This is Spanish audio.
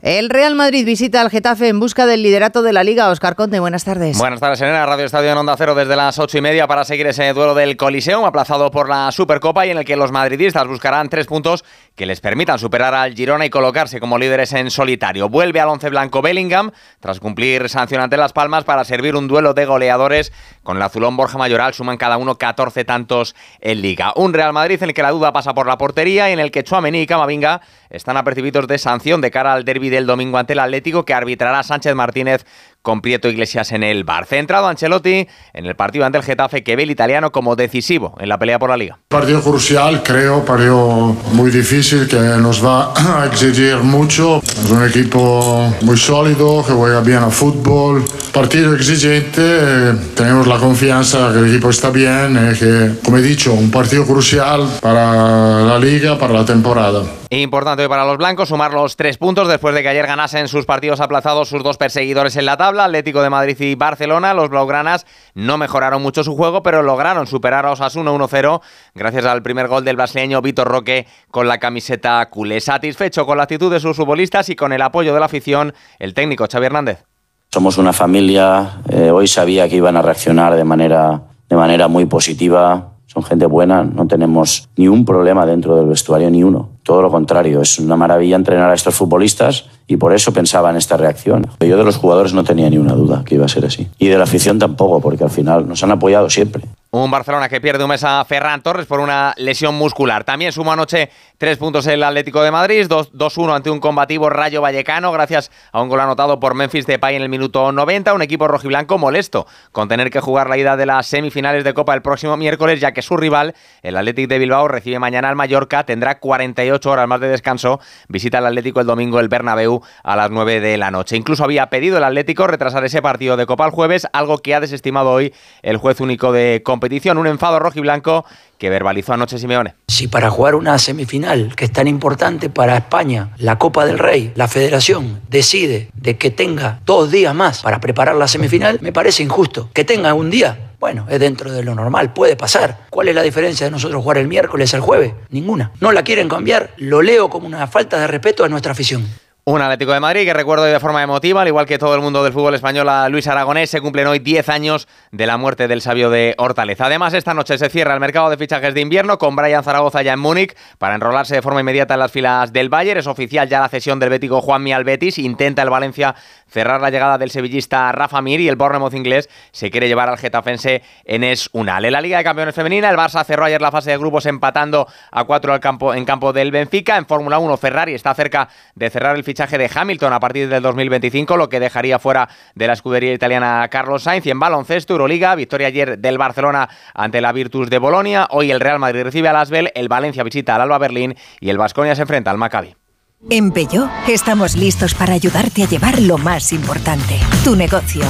El Real Madrid visita al Getafe en busca del liderato de la Liga. Oscar Conte, buenas tardes. Buenas tardes, en Radio Estadio en Onda Cero desde las ocho y media para seguir ese duelo del Coliseum, aplazado por la Supercopa y en el que los madridistas buscarán tres puntos que les permitan superar al Girona y colocarse como líderes en solitario. Vuelve al once blanco Bellingham tras cumplir sanción ante Las Palmas para servir un duelo de goleadores con el azulón Borja Mayoral. Suman cada uno 14 tantos en Liga. Un Real Madrid en el que la duda pasa por la portería y en el que Chuamení y Camavinga están apercibidos de sanción de cara al derby del domingo ante el Atlético que arbitrará Sánchez Martínez con Prieto Iglesias en el bar. Centrado Ancelotti en el partido ante el Getafe que ve el italiano como decisivo en la pelea por la liga. Partido crucial, creo, partido muy difícil que nos va a exigir mucho. Es un equipo muy sólido, que juega bien a fútbol. Partido exigente, tenemos la confianza que el equipo está bien, y que, como he dicho, un partido crucial para la liga, para la temporada. Importante para los blancos sumar los tres puntos después de que ayer ganasen sus partidos aplazados sus dos perseguidores en la tabla, Atlético de Madrid y Barcelona. Los blaugranas no mejoraron mucho su juego, pero lograron superar a Osasuna 1-0 gracias al primer gol del brasileño Vitor Roque con la camiseta culé. Satisfecho con la actitud de sus futbolistas y con el apoyo de la afición, el técnico Xavi Hernández. Somos una familia, eh, hoy sabía que iban a reaccionar de manera, de manera muy positiva, son gente buena, no tenemos ni un problema dentro del vestuario, ni uno. Todo lo contrario, es una maravilla entrenar a estos futbolistas y por eso pensaba en esta reacción. Yo de los jugadores no tenía ni una duda que iba a ser así. Y de la afición tampoco, porque al final nos han apoyado siempre. Un Barcelona que pierde un mes a Ferran Torres por una lesión muscular. También sumó anoche tres puntos el Atlético de Madrid, 2-1 ante un combativo Rayo Vallecano, gracias a un gol anotado por Memphis Depay en el minuto 90. Un equipo rojiblanco molesto con tener que jugar la ida de las semifinales de Copa el próximo miércoles, ya que su rival, el Atlético de Bilbao, recibe mañana al Mallorca, tendrá 48 horas más de descanso. Visita el Atlético el domingo el Bernabéu a las 9 de la noche. Incluso había pedido el Atlético retrasar ese partido de Copa el jueves, algo que ha desestimado hoy el juez único de competición. Un enfado rojo y blanco que verbalizó anoche Simeone. Si para jugar una semifinal que es tan importante para España, la Copa del Rey, la Federación decide de que tenga dos días más para preparar la semifinal, me parece injusto. Que tenga un día bueno, es dentro de lo normal, puede pasar. ¿Cuál es la diferencia de nosotros jugar el miércoles al jueves? Ninguna. No la quieren cambiar, lo leo como una falta de respeto a nuestra afición. Un Atlético de Madrid que recuerdo de forma emotiva, al igual que todo el mundo del fútbol español, a Luis Aragonés, se cumplen hoy 10 años de la muerte del sabio de Hortaleza. Además, esta noche se cierra el mercado de fichajes de invierno con Brian Zaragoza ya en Múnich para enrolarse de forma inmediata en las filas del Bayern. Es oficial ya la cesión del bético Juan al Betis. Intenta el Valencia cerrar la llegada del sevillista Rafa Mir y el Bournemouth inglés se quiere llevar al getafense Enes Unal. En la Liga de Campeones Femenina, el Barça cerró ayer la fase de grupos empatando a cuatro al campo, en campo del Benfica. En Fórmula 1, Ferrari está cerca de cerrar el fichaje de Hamilton a partir del 2025, lo que dejaría fuera de la escudería italiana Carlos Sainz. Y en baloncesto, Euroliga, victoria ayer del Barcelona ante la Virtus de Bolonia. Hoy el Real Madrid recibe al Asbel, el Valencia visita al Alba Berlín y el Vasconia se enfrenta al Maccabi. En Peugeot estamos listos para ayudarte a llevar lo más importante, tu negocio